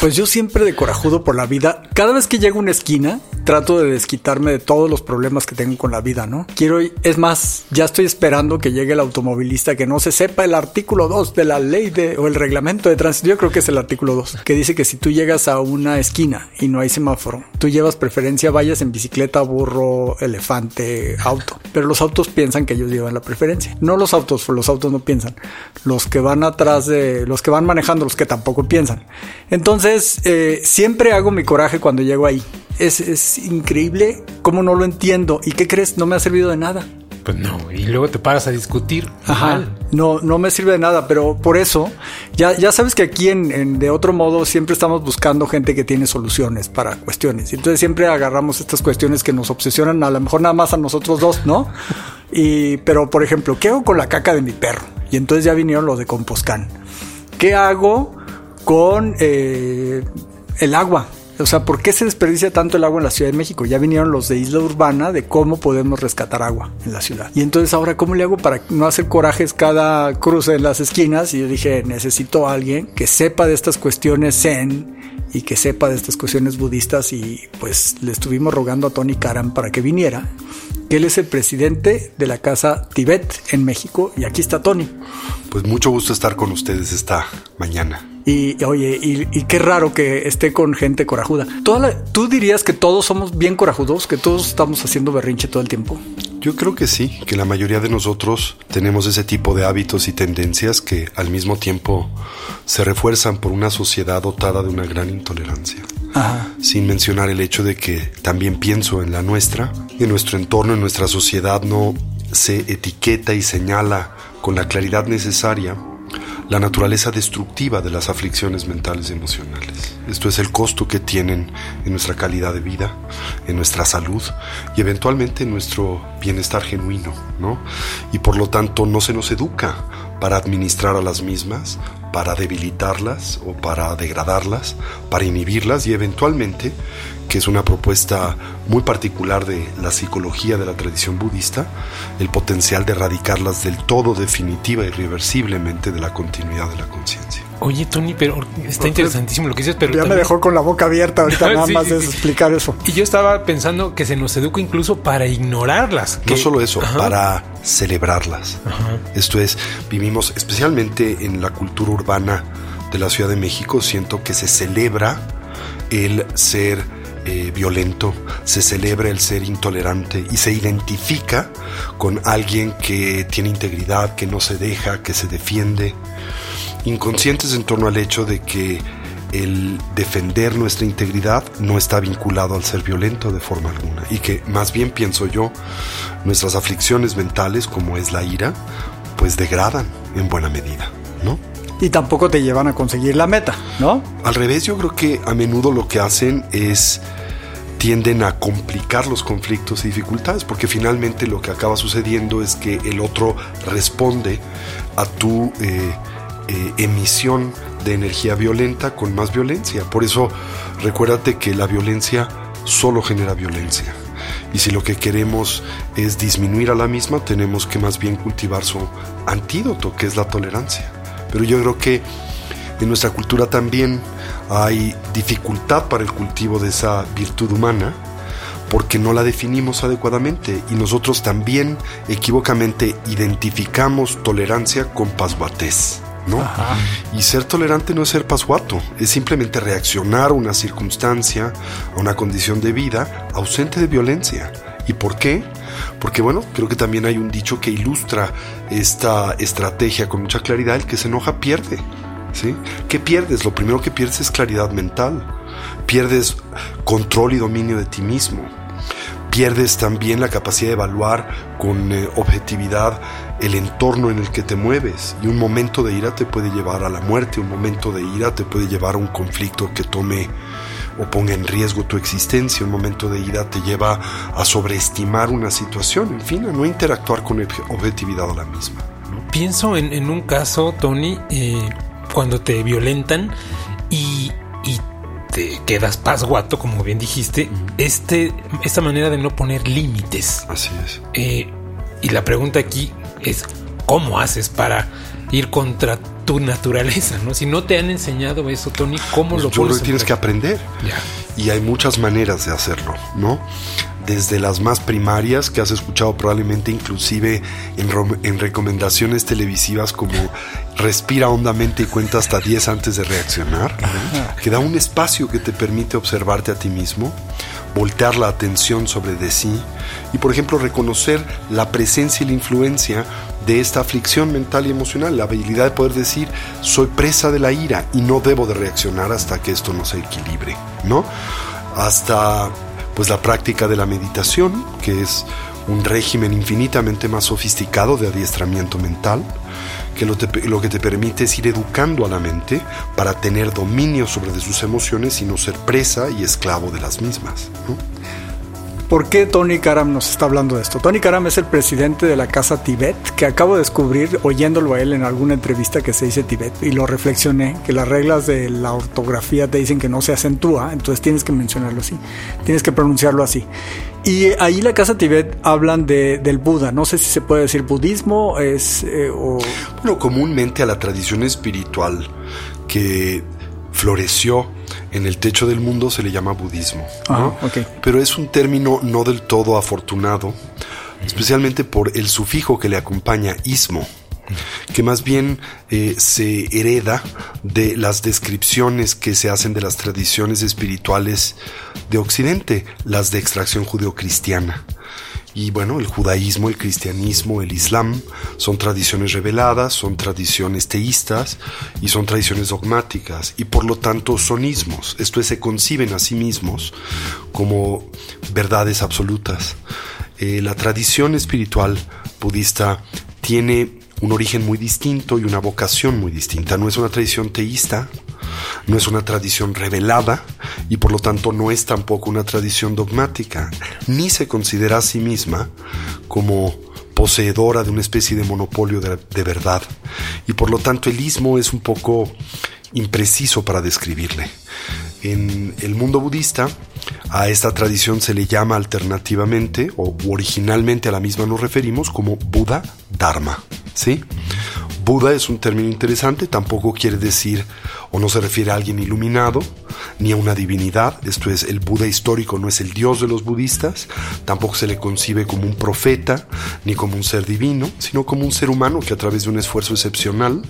Pues yo siempre de corajudo por la vida. Cada vez que llego a una esquina, trato de desquitarme de todos los problemas que tengo con la vida, ¿no? Quiero, es más, ya estoy esperando que llegue el automovilista que no se sepa el artículo 2 de la ley de, o el reglamento de tránsito. Yo creo que es el artículo 2, que dice que si tú llegas a una esquina y no hay semáforo, tú llevas preferencia, vayas en bicicleta, burro, elefante, auto. Pero los autos piensan que ellos llevan la preferencia. No los autos, los autos no piensan. Los que van atrás de, los que van manejando, los que tampoco piensan. Entonces, eh, siempre hago mi coraje cuando llego ahí. Es, es increíble cómo no lo entiendo. ¿Y qué crees? No me ha servido de nada. Pues no, y luego te paras a discutir. Ajá. Mal. No, no me sirve de nada, pero por eso, ya, ya sabes que aquí en, en de otro modo siempre estamos buscando gente que tiene soluciones para cuestiones. Entonces siempre agarramos estas cuestiones que nos obsesionan, a lo mejor nada más a nosotros dos, ¿no? Y, pero por ejemplo, ¿qué hago con la caca de mi perro? Y entonces ya vinieron los de Composcan. ¿Qué hago con eh, el agua? O sea, ¿por qué se desperdicia tanto el agua en la Ciudad de México? Ya vinieron los de Isla Urbana de cómo podemos rescatar agua en la ciudad. Y entonces ahora, ¿cómo le hago para no hacer corajes cada cruce en las esquinas? Y yo dije, necesito a alguien que sepa de estas cuestiones zen y que sepa de estas cuestiones budistas y pues le estuvimos rogando a Tony Karam para que viniera, él es el presidente de la Casa Tibet en México y aquí está Tony. Pues mucho gusto estar con ustedes esta mañana. Y oye, y, y qué raro que esté con gente corajuda. Toda la- ¿Tú dirías que todos somos bien corajudos? ¿Que todos estamos haciendo berrinche todo el tiempo? Yo creo que sí, que la mayoría de nosotros tenemos ese tipo de hábitos y tendencias que al mismo tiempo se refuerzan por una sociedad dotada de una gran intolerancia. Ajá. Sin mencionar el hecho de que también pienso en la nuestra, en nuestro entorno, en nuestra sociedad no se etiqueta y señala con la claridad necesaria la naturaleza destructiva de las aflicciones mentales y emocionales. Esto es el costo que tienen en nuestra calidad de vida, en nuestra salud y eventualmente en nuestro bienestar genuino, ¿no? Y por lo tanto no se nos educa para administrar a las mismas, para debilitarlas o para degradarlas, para inhibirlas y eventualmente, que es una propuesta muy particular de la psicología de la tradición budista, el potencial de erradicarlas del todo definitiva y irreversiblemente de la continuidad de la conciencia. Oye, Tony, pero está interesantísimo lo que dices, pero Ya me también- dejó con la boca abierta ahorita nada Sí, más sí, de sí. explicar eso. Y yo estaba pensando que se nos educa incluso para ignorarlas. No que- solo eso, Ajá. para celebrarlas. Esto es, vivimos especialmente en la cultura urbana de la Ciudad de México, siento que se celebra el ser eh, violento, se celebra el ser intolerante y se identifica con alguien que tiene integridad, que no se deja, que se defiende, inconscientes en torno al hecho de que el defender nuestra integridad no está vinculado al ser violento de forma alguna y que más bien pienso yo nuestras aflicciones mentales como es la ira pues degradan en buena medida, ¿no? Y tampoco te llevan a conseguir la meta, ¿no? Al revés, yo creo que a menudo lo que hacen es tienden a complicar los conflictos y dificultades, porque finalmente lo que acaba sucediendo es que el otro responde a tu eh, eh, emisión de energía violenta con más violencia. Por eso recuérdate que la violencia solo genera violencia. Y si lo que queremos es disminuir a la misma, tenemos que más bien cultivar su antídoto, que es la tolerancia. Pero yo creo que en nuestra cultura también hay dificultad para el cultivo de esa virtud humana porque no la definimos adecuadamente y nosotros también equivocamente identificamos tolerancia con pasguatez. ¿no? Y ser tolerante no es ser pasguato, es simplemente reaccionar a una circunstancia, a una condición de vida ausente de violencia. ¿Y por qué? Porque bueno, creo que también hay un dicho que ilustra esta estrategia con mucha claridad, el que se enoja pierde. ¿Sí? ¿Qué pierdes? Lo primero que pierdes es claridad mental. Pierdes control y dominio de ti mismo. Pierdes también la capacidad de evaluar con eh, objetividad el entorno en el que te mueves. Y un momento de ira te puede llevar a la muerte, un momento de ira te puede llevar a un conflicto que tome o ponga en riesgo tu existencia. Un momento de ira te lleva a sobreestimar una situación, en fin, a no interactuar con objetividad a la misma. Pienso en, un caso, Tony, eh, cuando te violentan y, te quedas pasguato, como bien dijiste, este, esta manera de no poner límites. Así es. Eh, y la pregunta aquí es, ¿cómo haces para ir contra tu naturaleza, ¿no? Si no te han enseñado eso, Tony, ¿cómo pues lo yo creo que tienes que aprender. Y hay muchas maneras de hacerlo, ¿no? Desde las más primarias que has escuchado probablemente inclusive en, recomendaciones televisivas como respira hondamente y cuenta hasta 10 antes de reaccionar, que da un espacio que te permite observarte a ti mismo, voltear la atención sobre de sí y por ejemplo reconocer la presencia y la influencia de esta aflicción mental y emocional, la habilidad de poder decir soy presa de la ira y no debo de reaccionar hasta que esto no se equilibre, ¿no? Hasta pues la práctica de la meditación, que es un régimen infinitamente más sofisticado de adiestramiento mental, que lo, que te permite es ir educando a la mente para tener dominio sobre de sus emociones y no ser presa y esclavo de las mismas. ¿Por qué Tony Karam nos está hablando de esto? Tony Karam es el presidente de la Casa Tibet, que acabo de descubrir oyéndolo a él en alguna entrevista que se dice Tibet, y lo reflexioné, que las reglas de la ortografía te dicen que no se acentúa, entonces tienes que mencionarlo así, tienes que pronunciarlo así. Y ahí la Casa Tibet hablan de, del Buda, no sé si se puede decir budismo, es... Eh, o... Comúnmente a la tradición espiritual que floreció en el techo del mundo se le llama budismo. Ah, Pero es un término no del todo afortunado, especialmente por el sufijo que le acompaña, ismo que más bien eh, se hereda de las descripciones que se hacen de las tradiciones espirituales de Occidente, las de extracción judeocristiana. Y bueno, el judaísmo, el cristianismo, el islam son tradiciones reveladas, son tradiciones teístas y son tradiciones dogmáticas y por lo tanto son ismos. Esto es, se conciben a sí mismos como verdades absolutas. Eh, la tradición espiritual budista tiene un origen muy distinto y una vocación muy distinta. No es una tradición teísta, no es una tradición revelada y por lo tanto no es tampoco una tradición dogmática, ni se considera a sí misma como poseedora de una especie de monopolio de, verdad. Y por lo tanto el ismo es un poco impreciso para describirle. En el mundo budista, a esta tradición se le llama alternativamente o originalmente a la misma nos referimos como Buda Dharma. ¿Sí? Buda es un término interesante, tampoco quiere decir o no se refiere a alguien iluminado, ni a una divinidad, esto es, el Buda histórico no es el dios de los budistas, tampoco se le concibe como un profeta, ni como un ser divino, sino como un ser humano que a través de un esfuerzo excepcional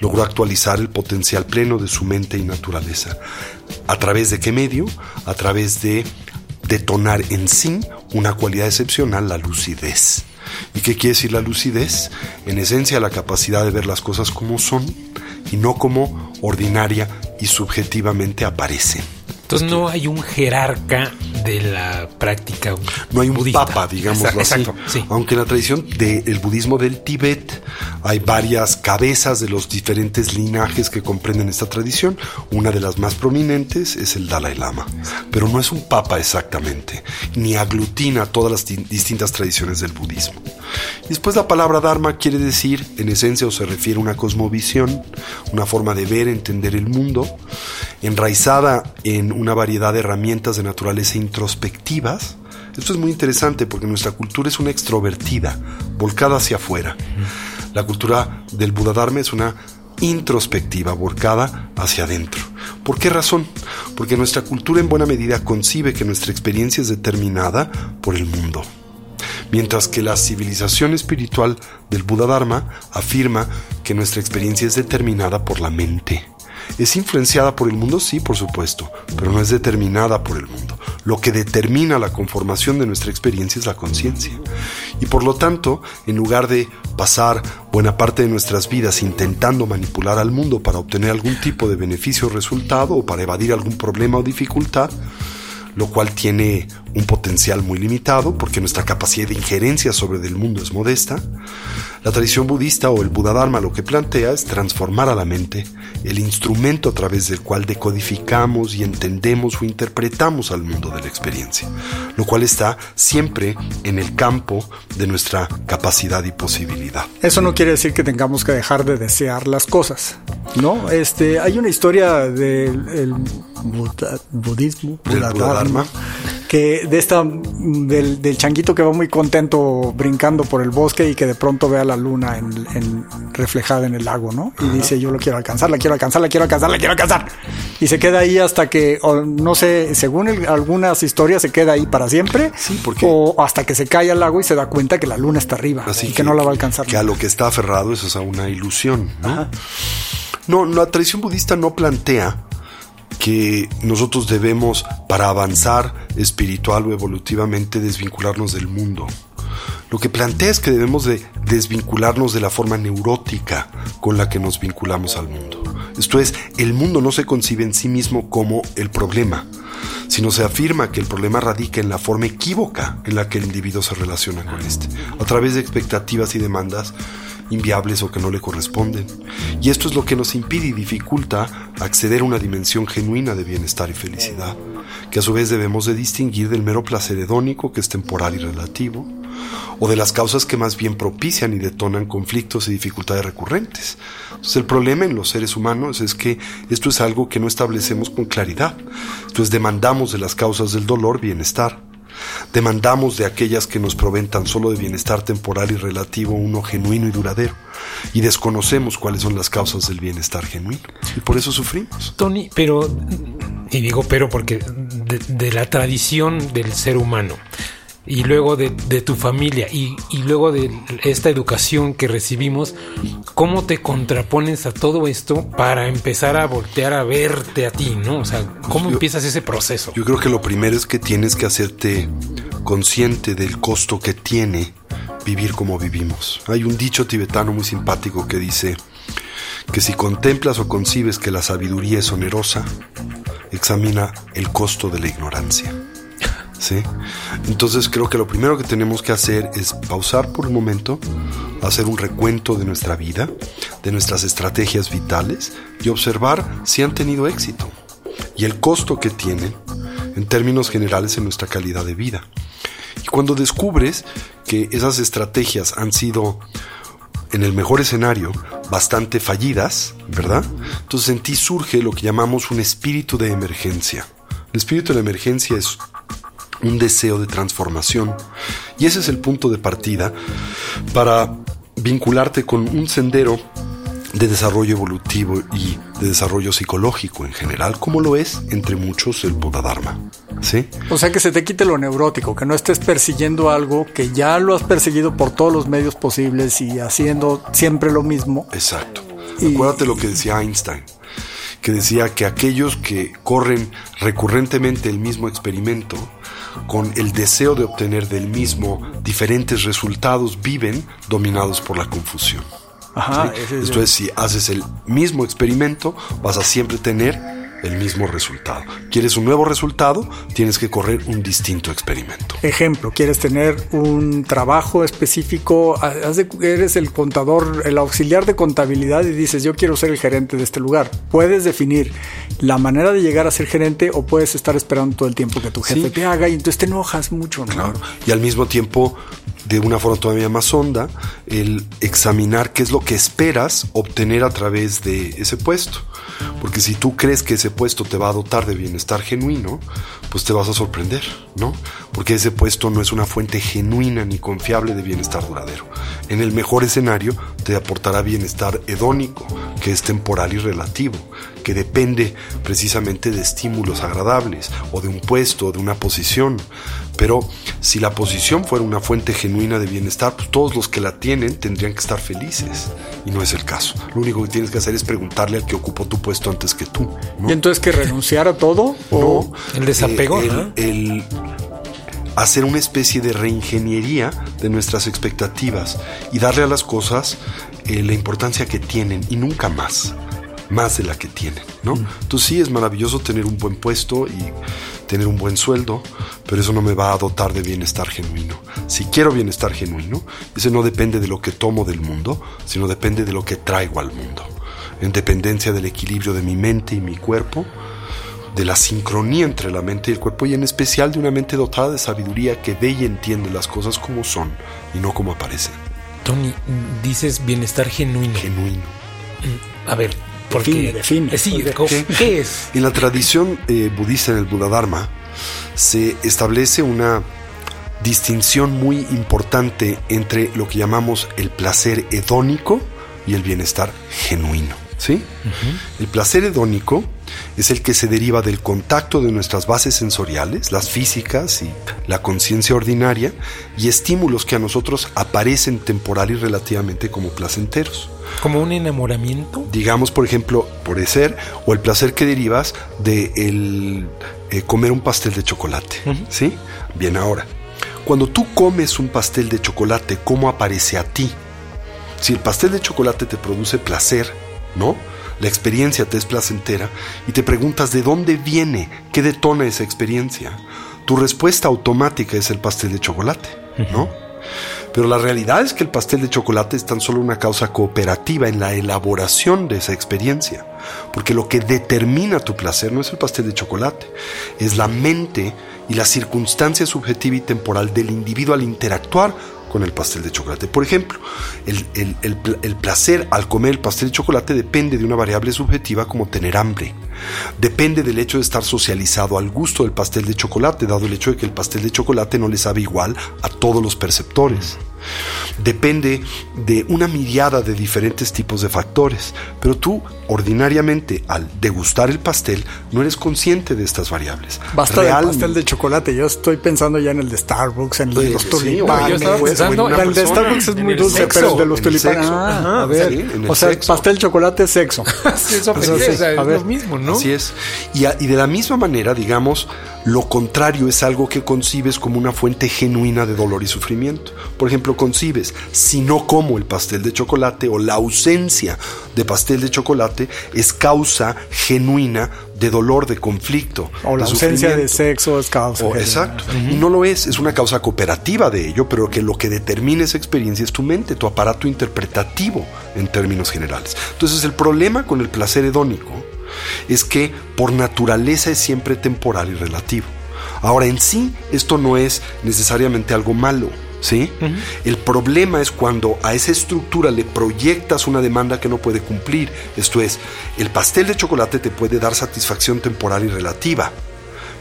logró actualizar el potencial pleno de su mente y naturaleza. ¿A través de qué medio? A través de detonar en sí una cualidad excepcional, la lucidez. ¿Y qué quiere decir la lucidez? En esencia la capacidad de ver las cosas como son y no como ordinaria y subjetivamente aparecen. Entonces no hay un jerarca de la práctica. No hay un papa, digámoslo así. Aunque en la tradición del budismo del Tíbet hay varias cabezas de los diferentes linajes que comprenden esta tradición. Una de las más prominentes es el Dalai Lama. Pero no es un papa exactamente, ni aglutina todas las distintas tradiciones del budismo. Después la palabra Dharma quiere decir, en esencia, o se refiere a una cosmovisión, una forma de ver, entender el mundo, enraizada en una variedad de herramientas de naturaleza introspectivas. Esto es muy interesante porque nuestra cultura es una extrovertida, volcada hacia afuera. La cultura del Buda Dharma es una introspectiva, volcada hacia adentro. ¿Por qué razón? Porque nuestra cultura en buena medida concibe que nuestra experiencia es determinada por el mundo. Mientras que la civilización espiritual del Buda Dharma afirma que nuestra experiencia es determinada por la mente. ¿Es influenciada por el mundo? Sí, por supuesto, pero no es determinada por el mundo. Lo que determina la conformación de nuestra experiencia es la conciencia. Y por lo tanto, en lugar de pasar buena parte de nuestras vidas intentando manipular al mundo para obtener algún tipo de beneficio o resultado o para evadir algún problema o dificultad, lo cual tiene un potencial muy limitado porque nuestra capacidad de injerencia sobre el mundo es modesta. La tradición budista o el Buda Dharma lo que plantea es transformar a la mente el instrumento a través del cual decodificamos y entendemos o interpretamos al mundo de la experiencia, lo cual está siempre en el campo de nuestra capacidad y posibilidad. Eso no quiere decir que tengamos que dejar de desear las cosas, ¿no? Este, hay una historia del budismo, Buda Dharma que de esta del, del, changuito que va muy contento brincando por el bosque y que de pronto ve a la luna en, reflejada en el lago, ¿no? Y dice yo lo quiero alcanzar, la quiero alcanzar, la quiero alcanzar, la quiero alcanzar. Y se queda ahí hasta que, no sé, según algunas historias se queda ahí para siempre. Sí, porque o hasta que se cae al lago y se da cuenta que la luna está arriba Así y que, no la va a alcanzar. Que a lo que está aferrado eso es a una ilusión, ¿no? No, la tradición budista no plantea que nosotros debemos, para avanzar espiritual o evolutivamente, desvincularnos del mundo. Lo que plantea es que debemos de desvincularnos de la forma neurótica con la que nos vinculamos al mundo. Esto es, el mundo no se concibe en sí mismo como el problema, sino se afirma que el problema radica en la forma equívoca en la que el individuo se relaciona con este, a través de expectativas y demandas inviables o que no le corresponden. Y esto es lo que nos impide y dificulta acceder a una dimensión genuina de bienestar y felicidad, que a su vez debemos de distinguir del mero placer hedónico que es temporal y relativo, o de las causas que más bien propician y detonan conflictos y dificultades recurrentes. Entonces el problema en los seres humanos es que esto es algo que no establecemos con claridad. Entonces demandamos de las causas del dolor bienestar Demandamos de aquellas que nos proveen tan solo de bienestar temporal y relativo uno genuino y duradero. Y desconocemos cuáles son las causas del bienestar genuino. Y por eso sufrimos. Tony, pero, y digo pero porque de la tradición del ser humano, y luego de, tu familia y, luego de esta educación que recibimos, ¿cómo te contrapones a todo esto para empezar a voltear a verte a ti, ¿no? O sea, ¿cómo empiezas ese proceso? Yo creo que lo primero es que tienes que hacerte consciente del costo que tiene vivir como vivimos. Hay un dicho tibetano muy simpático que dice que si contemplas o concibes que la sabiduría es onerosa, examina el costo de la ignorancia. Entonces creo que lo primero que tenemos que hacer es pausar por un momento, hacer un recuento de nuestra vida, de nuestras estrategias vitales y observar si han tenido éxito y el costo que tienen en términos generales en nuestra calidad de vida. Y cuando descubres que esas estrategias han sido en el mejor escenario, bastante fallidas, ¿verdad? Entonces en ti surge lo que llamamos un espíritu de emergencia. El espíritu de emergencia es un deseo de transformación. Y ese es el punto de partida para vincularte con un sendero de desarrollo evolutivo y de desarrollo psicológico en general, como lo es entre muchos el Buddha Dharma. ¿Sí? O sea que se te quite lo neurótico, que no estés persiguiendo algo que ya lo has perseguido por todos los medios posibles y haciendo siempre lo mismo. Exacto. Acuérdate lo que decía Einstein, que decía que aquellos que corren recurrentemente el mismo experimento con el deseo de obtener del mismo diferentes resultados, viven dominados por la confusión. Ajá, Esto es, si haces el mismo experimento, vas a siempre tener el mismo resultado. ¿Quieres un nuevo resultado? Tienes que correr un distinto experimento. Ejemplo, quieres tener un trabajo específico, eres el contador, el auxiliar de contabilidad y dices, yo quiero ser el gerente de este lugar. Puedes definir la manera de llegar a ser gerente o puedes estar esperando todo el tiempo que tu jefe te haga y entonces te enojas mucho. ¿no? Claro. Y al mismo tiempo, de una forma todavía más honda, el examinar qué es lo que esperas obtener a través de ese puesto. Porque si tú crees que ese puesto te va a dotar de bienestar genuino, pues te vas a sorprender, ¿no? Porque ese puesto no es una fuente genuina ni confiable de bienestar duradero. En el mejor escenario te aportará bienestar hedónico, que es temporal y relativo, que depende precisamente de estímulos agradables o de un puesto o de una posición. Pero si la posición fuera una fuente genuina de bienestar, pues todos los que la tienen tendrían que estar felices. Y no es el caso. Lo único que tienes que hacer es preguntarle al que ocupó tu puesto antes que tú. ¿Y entonces que renunciar a todo? ¿O el desapego? Eh, el, hacer una especie de reingeniería de nuestras expectativas y darle a las cosas eh, la importancia que tienen y nunca más más de la que tienen, ¿no? Mm. Entonces sí es maravilloso tener un buen puesto y tener un buen sueldo, pero eso no me va a dotar de bienestar genuino. Si quiero bienestar genuino, ese no depende de lo que tomo del mundo, sino depende de lo que traigo al mundo. En dependencia del equilibrio de mi mente y mi cuerpo, de la sincronía entre la mente y el cuerpo y en especial de una mente dotada de sabiduría que ve y entiende las cosas como son y no como aparecen. Tony, dices bienestar genuino. Genuino. A ver, ¿por qué? Define. Eh, sí, ¿qué? es? En la tradición eh, budista, en el Buda Dharma, se establece una distinción muy importante entre lo que llamamos el placer hedónico y el bienestar genuino. ¿Sí? El placer hedónico es el que se deriva del contacto de nuestras bases sensoriales, las físicas y la conciencia ordinaria, y estímulos que a nosotros aparecen temporal y relativamente como placenteros. ¿Como un enamoramiento? Digamos, por ejemplo, por ser, o el placer que derivas de el, eh, comer un pastel de chocolate. ¿Sí? Bien, ahora, cuando tú comes un pastel de chocolate, ¿cómo aparece a ti? Si el pastel de chocolate te produce placer, ¿no? La experiencia te es placentera y te preguntas de dónde viene, qué detona esa experiencia. Tu respuesta automática es el pastel de chocolate, ¿no? Pero la realidad es que el pastel de chocolate es tan solo una causa cooperativa en la elaboración de esa experiencia. Porque lo que determina tu placer no es el pastel de chocolate, es la mente y la circunstancia subjetiva y temporal del individuo al interactuar con el pastel de chocolate. Por ejemplo, el, placer al comer el pastel de chocolate depende de una variable subjetiva como tener hambre. Depende del hecho de estar socializado al gusto del pastel de chocolate, dado el hecho de que el pastel de chocolate no le sabe igual a todos los perceptores depende de una mirada de diferentes tipos de factores, pero tú ordinariamente al degustar el pastel no eres consciente de estas variables. Basta el pastel de chocolate, yo estoy pensando ya en el de Starbucks, en el de los tulipanes. el de Starbucks es muy dulce, pero el de los tulipanes. Ah, a ver, o sea, pastel chocolate es sexo. eso es, a ver. lo mismo, ¿no? Así es. Y, y de la misma manera, digamos, lo contrario es algo que concibes como una fuente genuina de dolor y sufrimiento. Por ejemplo, concibes, si no como el pastel de chocolate o la ausencia de pastel de chocolate es causa genuina de dolor, de conflicto. O la ausencia de sexo es causa. exacto. Y no lo es, es una causa cooperativa de ello, pero que lo que determina esa experiencia es tu mente, tu aparato interpretativo en términos generales. Entonces el problema con el placer hedónico es que por naturaleza es siempre temporal y relativo. Ahora, en sí, esto no es necesariamente algo malo. ¿Sí? El problema es cuando a esa estructura le proyectas una demanda que no puede cumplir. Esto es, el pastel de chocolate te puede dar satisfacción temporal y relativa,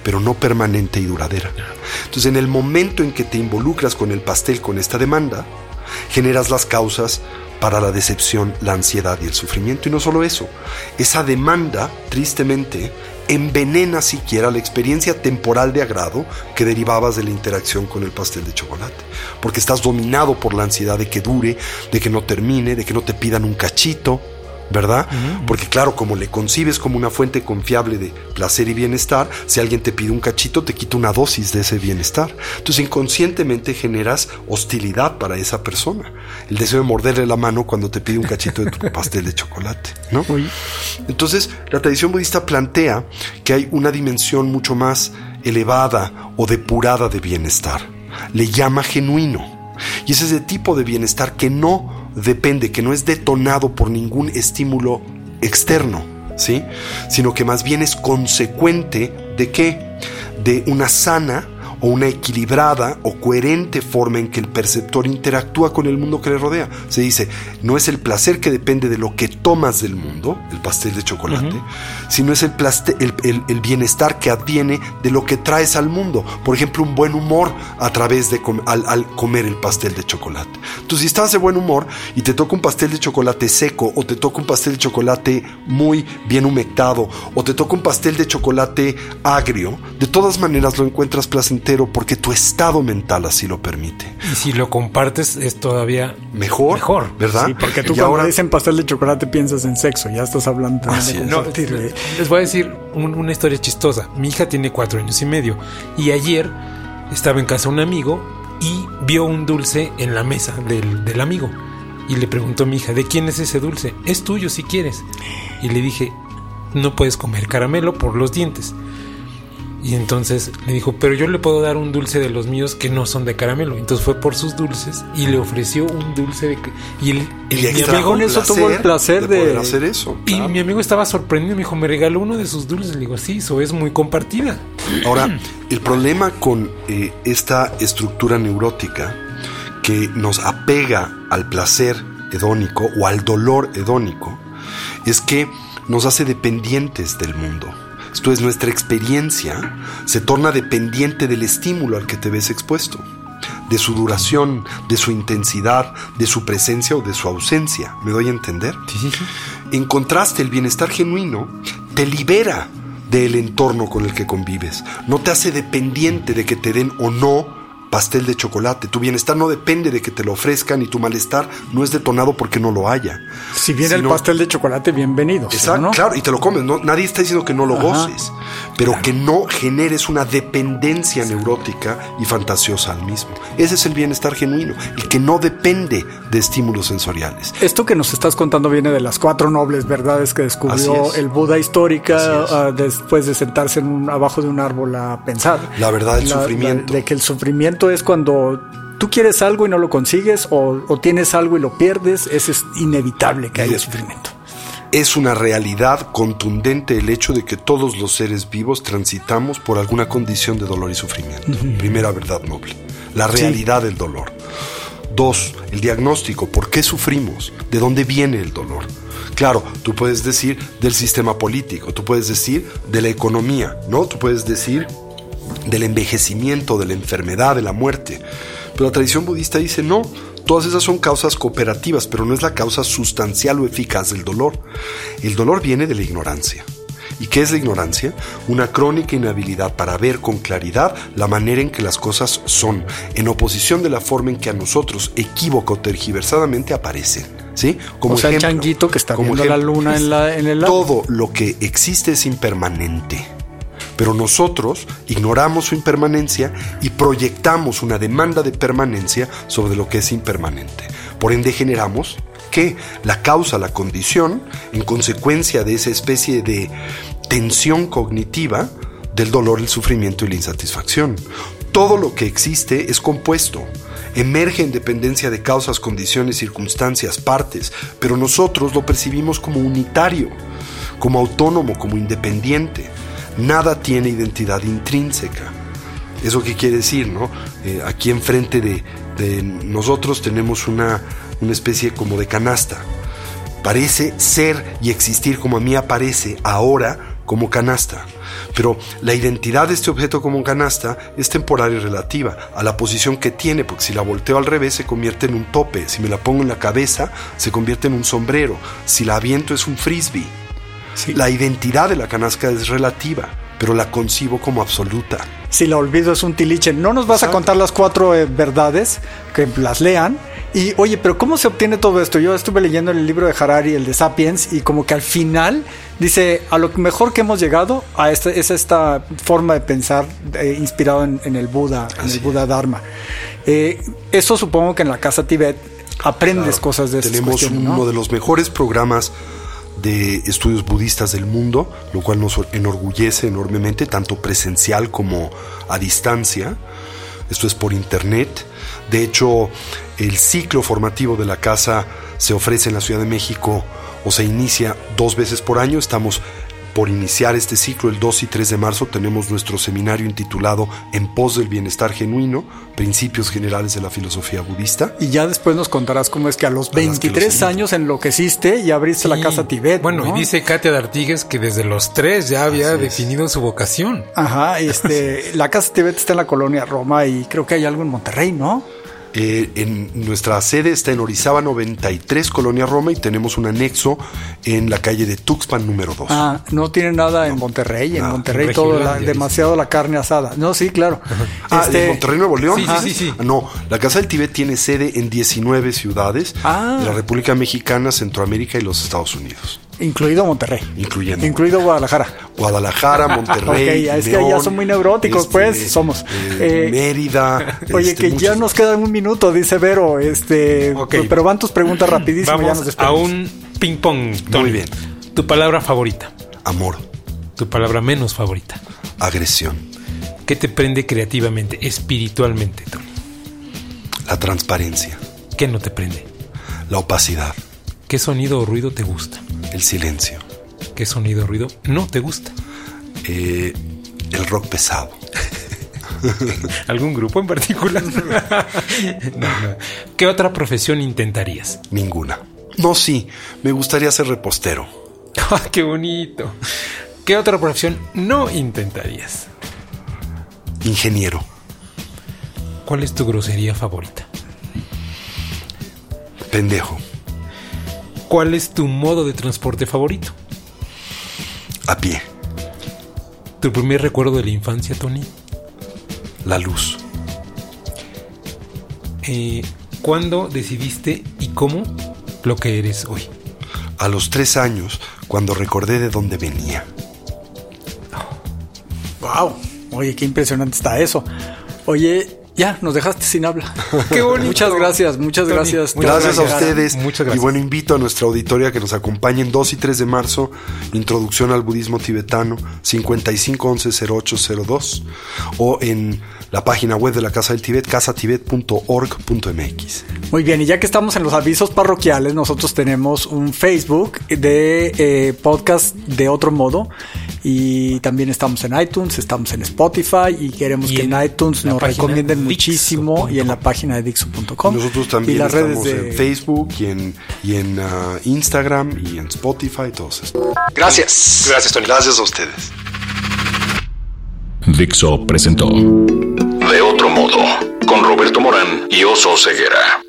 pero no permanente y duradera. Entonces, en el momento en que te involucras con el pastel, con esta demanda, generas las causas para la decepción, la ansiedad y el sufrimiento. Y no solo eso, esa demanda, tristemente, envenena siquiera la experiencia temporal de agrado que derivabas de la interacción con el pastel de chocolate. Porque estás dominado por la ansiedad de que dure, de que no termine, de que no te pidan un cachito, ¿verdad? Porque claro, como le concibes como una fuente confiable de placer y bienestar, si alguien te pide un cachito, te quita una dosis de ese bienestar. Entonces inconscientemente generas hostilidad para esa persona. El deseo de morderle la mano cuando te pide un cachito de tu pastel de chocolate, ¿no? Entonces, la tradición budista plantea que hay una dimensión mucho más elevada o depurada de bienestar. Le llama genuino. Y es ese tipo de bienestar que no depende, que no es detonado por ningún estímulo externo, ¿sí? Sino que más bien es consecuente de qué? De una sana o una equilibrada o coherente forma en que el perceptor interactúa con el mundo que le rodea. Se dice, no es el placer que depende de lo que tomas del mundo, el pastel de chocolate, sino es el, el, bienestar que adviene de lo que traes al mundo. Por ejemplo, un buen humor a través de al, comer el pastel de chocolate. Entonces, si estás de buen humor y te toca un pastel de chocolate seco o te toca un pastel de chocolate muy bien humectado o te toca un pastel de chocolate agrio, de todas maneras lo encuentras placentero porque tu estado mental así lo permite. Y si lo compartes es todavía mejor, mejor ¿verdad? Sí, porque tú cuando ahora... dicen pastel de chocolate piensas en sexo, ya estás hablando de Les voy a decir una historia chistosa. Mi hija tiene cuatro años y medio y ayer estaba en casa un amigo y vio un dulce en la mesa del, del amigo. Y le preguntó a mi hija, ¿de quién es ese dulce? Es tuyo si quieres. Y le dije, no puedes comer caramelo por los dientes. Y entonces le dijo, pero yo le puedo dar un dulce de los míos que no son de caramelo. Entonces fue por sus dulces y le ofreció un dulce de... Y, el, el mi amigo con eso tuvo el placer de, hacer eso. Y mi amigo estaba sorprendido, me dijo, me regaló uno de sus dulces. Le digo, sí, eso es muy compartida. Ahora, el problema con eh, esta estructura neurótica que nos apega al placer hedónico o al dolor hedónico es que nos hace dependientes del mundo. Esto es, nuestra experiencia se torna dependiente del estímulo al que te ves expuesto, de su duración, de su intensidad, de su presencia o de su ausencia. ¿Me doy a entender? Sí, sí, En contraste, el bienestar genuino te libera del entorno con el que convives, no te hace dependiente de que te den o no pastel de chocolate. Tu bienestar no depende de que te lo ofrezcan y tu malestar no es detonado porque no lo haya. Si viene el pastel de chocolate, bienvenido. Exacto, claro, y te lo comes. nadie está diciendo que no lo goces, pero que no generes una dependencia neurótica y fantasiosa al mismo. Ese es el bienestar genuino, el que no depende de estímulos sensoriales. Esto que nos estás contando viene de las cuatro nobles verdades que descubrió el Buda histórica ah, después de sentarse en abajo de un árbol a pensar. La verdad del sufrimiento. de que el sufrimiento es cuando tú quieres algo y no lo consigues o, tienes algo y lo pierdes, es inevitable que haya sufrimiento. Es una realidad contundente el hecho de que todos los seres vivos transitamos por alguna condición de dolor y sufrimiento. Primera verdad noble. La realidad del dolor. Dos, el diagnóstico. ¿Por qué sufrimos? ¿De dónde viene el dolor? Claro, tú puedes decir del sistema político, tú puedes decir de la economía, ¿no? Tú puedes decir del envejecimiento, de la enfermedad, de la muerte. Pero la tradición budista dice no, todas esas son causas cooperativas, pero no es la causa sustancial o eficaz del dolor. El dolor viene de la ignorancia. ¿Y qué es la ignorancia? Una crónica inhabilidad para ver con claridad la manera en que las cosas son, en oposición de la forma en que a nosotros, equívoco tergiversadamente, aparecen. ¿Sí? Como o sea, el changuito que está viendo la luna en, la, en el lago. Todo lo que existe es impermanente pero nosotros ignoramos su impermanencia y proyectamos una demanda de permanencia sobre lo que es impermanente. Por ende generamos que la causa, la condición, en consecuencia de esa especie de tensión cognitiva del dolor, el sufrimiento y la insatisfacción. Todo lo que existe es compuesto, emerge en dependencia de causas, condiciones, circunstancias, partes, pero nosotros lo percibimos como unitario, como autónomo, como independiente nada tiene identidad intrínseca. ¿Eso qué quiere decir? No? Eh, aquí enfrente de, de nosotros tenemos una, una especie como de canasta. Parece ser y existir como a mí aparece ahora como canasta. Pero la identidad de este objeto como canasta es temporal y relativa a la posición que tiene, porque si la volteo al revés se convierte en un tope, si me la pongo en la cabeza se convierte en un sombrero, si la aviento es un frisbee. La identidad de la canasca es relativa, pero la concibo como absoluta. Si la olvido es un tiliche, no nos vas a contar las cuatro eh, verdades, que las lean. Y oye, pero ¿cómo se obtiene todo esto? Yo estuve leyendo el libro de Harari, el de Sapiens, y como que al final dice, a lo mejor que hemos llegado a esta, es esta forma de pensar eh, inspirado en, el Buda, en el Buda Dharma. Eh, eso supongo que en la casa Tibet aprendes cosas de Tenemos uno de los mejores programas de estudios budistas del mundo, lo cual nos enorgullece enormemente, tanto presencial como a distancia. Esto es por internet. De hecho, el ciclo formativo de la casa se ofrece en la Ciudad de México o se inicia dos veces por año. Estamos por iniciar este ciclo, el 2 y 3 de marzo, tenemos nuestro seminario intitulado En pos del bienestar genuino, principios generales de la filosofía budista. Y ya después nos contarás cómo es que a los 23 años enloqueciste y abriste la casa Tibet. Bueno, y dice Katia de Artigues que desde los tres ya había definido su vocación. Ajá, este, la casa Tibet está en la colonia Roma y creo que hay algo en Monterrey, ¿no? Eh, en nuestra sede está en Orizaba 93, Colonia Roma, y tenemos un anexo en la calle de Tuxpan número 2. Ah, no tiene nada en Monterrey. En Monterrey todo demasiado la carne asada. No, sí, claro. Ah, ¿en este, Monterrey, Nuevo León? Sí, sí, sí, No, la Casa del Tibet tiene sede en 19 ciudades ah. de la República Mexicana, Centroamérica y los Estados Unidos. Incluido Monterrey. Incluyendo. Incluido Guadalajara. Guadalajara, Monterrey. es que ya son muy neuróticos, pues, este, somos. Eh, eh, Mérida. Oye, este, que ya nos queda un minuto, dice Vero. Este, pero van tus preguntas rapidísimo. Vamos a un ping pong. Muy bien. Tu palabra favorita. Amor. Tu palabra menos favorita. Agresión. ¿Qué te prende creativamente, espiritualmente, Tony? La transparencia. ¿Qué no te prende? La opacidad. ¿Qué sonido o ruido te gusta? El silencio. ¿Qué sonido o ruido no te gusta? Eh, el rock pesado. ¿Algún grupo en particular? ¿Qué otra profesión intentarías? Ninguna. No, sí, me gustaría ser repostero. Ah, ¡Qué bonito! ¿Qué otra profesión no intentarías? Ingeniero. ¿Cuál es tu grosería favorita? Pendejo. ¿Cuál es tu modo de transporte favorito? A pie. ¿Tu primer recuerdo de la infancia, Tony? La luz. Eh, ¿Cuándo decidiste y cómo lo que eres hoy? A los tres años, cuando recordé de dónde venía. Wow. Oye, qué impresionante está eso. Oye, ya, nos dejaste sin habla. Qué bonito. Muchas gracias, muchas gracias. Gracias a ustedes. Muchas gracias. Y bueno, invito a nuestra auditoría que nos acompañen 2 y 3 de marzo, Introducción al Budismo Tibetano, 5511-0802, o en la página web de la Casa del Tibet, casatibet.org.mx. Muy bien, y ya que estamos en los avisos parroquiales, nosotros tenemos un Facebook de eh, podcast de otro modo, y también estamos en iTunes, estamos en Spotify, y queremos Y que en, en iTunes nos recomienden muchísimo, y en la página de Dixo.com. Nosotros también y las redes estamos de en Facebook y en, y en ah, Instagram y en Spotify, todos estos. Gracias. Gracias, Tony. Gracias a ustedes. Dixo presentó De otro modo con Roberto Morán y Oso Ceguera.